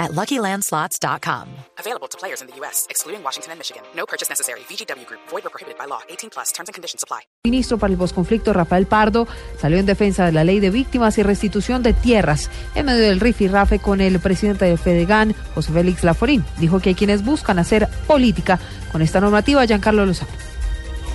at LuckyLandSlots.com. Available to players in the U.S., excluding Washington and Michigan. No purchase necessary. VGW Group. Void or prohibited by law. 18 plus. Terms and conditions apply. ministro para el posconflicto Rafael Pardo salió en defensa de la ley de víctimas y restitución de tierras en medio del rifirrafe con el presidente de Fedegan, José Félix Laforín. Dijo que hay quienes buscan hacer política con esta normativa, Giancarlo Lozano.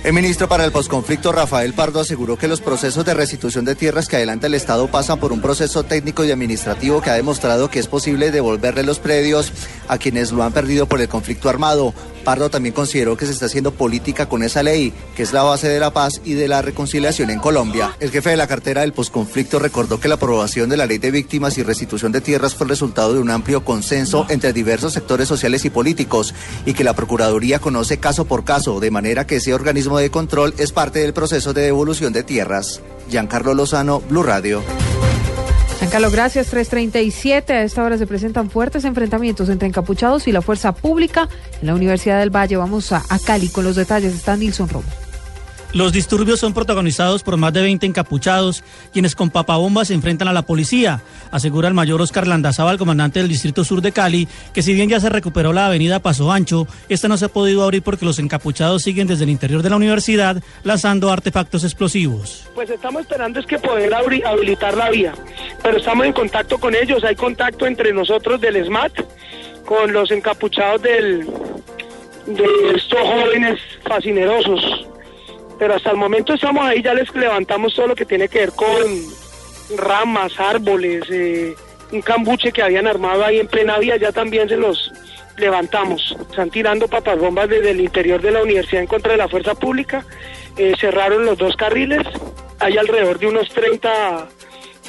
El ministro para el posconflicto Rafael Pardo aseguró que los procesos de restitución de tierras que adelanta el Estado pasan por un proceso técnico y administrativo que ha demostrado que es posible devolverle los predios a quienes lo han perdido por el conflicto armado. Pardo también consideró que se está haciendo política con esa ley, que es la base de la paz y de la reconciliación en Colombia. El jefe de la cartera del posconflicto recordó que la aprobación de la ley de víctimas y restitución de tierras fue el resultado de un amplio consenso entre diversos sectores sociales y políticos y que la Procuraduría conoce caso por caso, de manera que ese organismo de control es parte del proceso de devolución de tierras. Giancarlo Lozano, Blue Radio. Giancarlo, gracias. 337. A esta hora se presentan fuertes enfrentamientos entre encapuchados y la fuerza pública en la Universidad del Valle. Vamos a, a Cali con los detalles. Está Nilson Romo. Los disturbios son protagonizados por más de 20 encapuchados, quienes con papabombas se enfrentan a la policía, asegura el mayor Oscar Landazábal, comandante del Distrito Sur de Cali, que si bien ya se recuperó la avenida Paso Ancho, esta no se ha podido abrir porque los encapuchados siguen desde el interior de la universidad lanzando artefactos explosivos. Pues estamos esperando es que poder abri- habilitar la vía, pero estamos en contacto con ellos, hay contacto entre nosotros del SMAT, con los encapuchados del, de estos jóvenes fascinerosos, pero hasta el momento estamos ahí, ya les levantamos todo lo que tiene que ver con ramas, árboles, eh, un cambuche que habían armado ahí en plena vía, ya también se los levantamos. Están tirando papas bombas desde el interior de la universidad en contra de la fuerza pública. Eh, cerraron los dos carriles. Hay alrededor de unos 30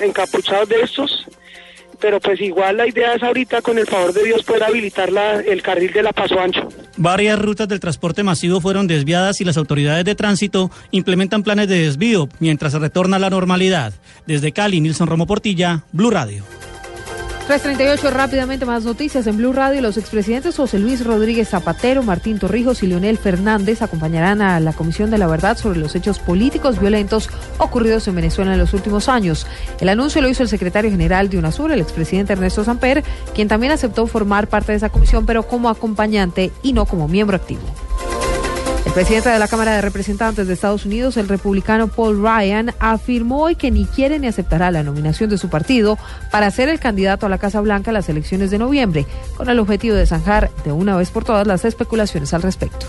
encapuchados de estos. Pero pues igual la idea es ahorita, con el favor de Dios, poder habilitar la- el carril de la Paso Ancho. Varias rutas del transporte masivo fueron desviadas y las autoridades de tránsito implementan planes de desvío mientras se retorna a la normalidad. Desde Cali, Nilson Romo Portilla, Blue Radio. 338, rápidamente más noticias en Blue Radio. Los expresidentes José Luis Rodríguez Zapatero, Martín Torrijos y Leonel Fernández acompañarán a la Comisión de la Verdad sobre los hechos políticos violentos ocurridos en Venezuela en los últimos años. El anuncio lo hizo el secretario general de UNASUR, el expresidente Ernesto Samper, quien también aceptó formar parte de esa comisión, pero como acompañante y no como miembro activo. El presidente de la Cámara de Representantes de Estados Unidos, el republicano Paul Ryan, afirmó hoy que ni quiere ni aceptará la nominación de su partido para ser el candidato a la Casa Blanca a las elecciones de noviembre, con el objetivo de zanjar de una vez por todas las especulaciones al respecto.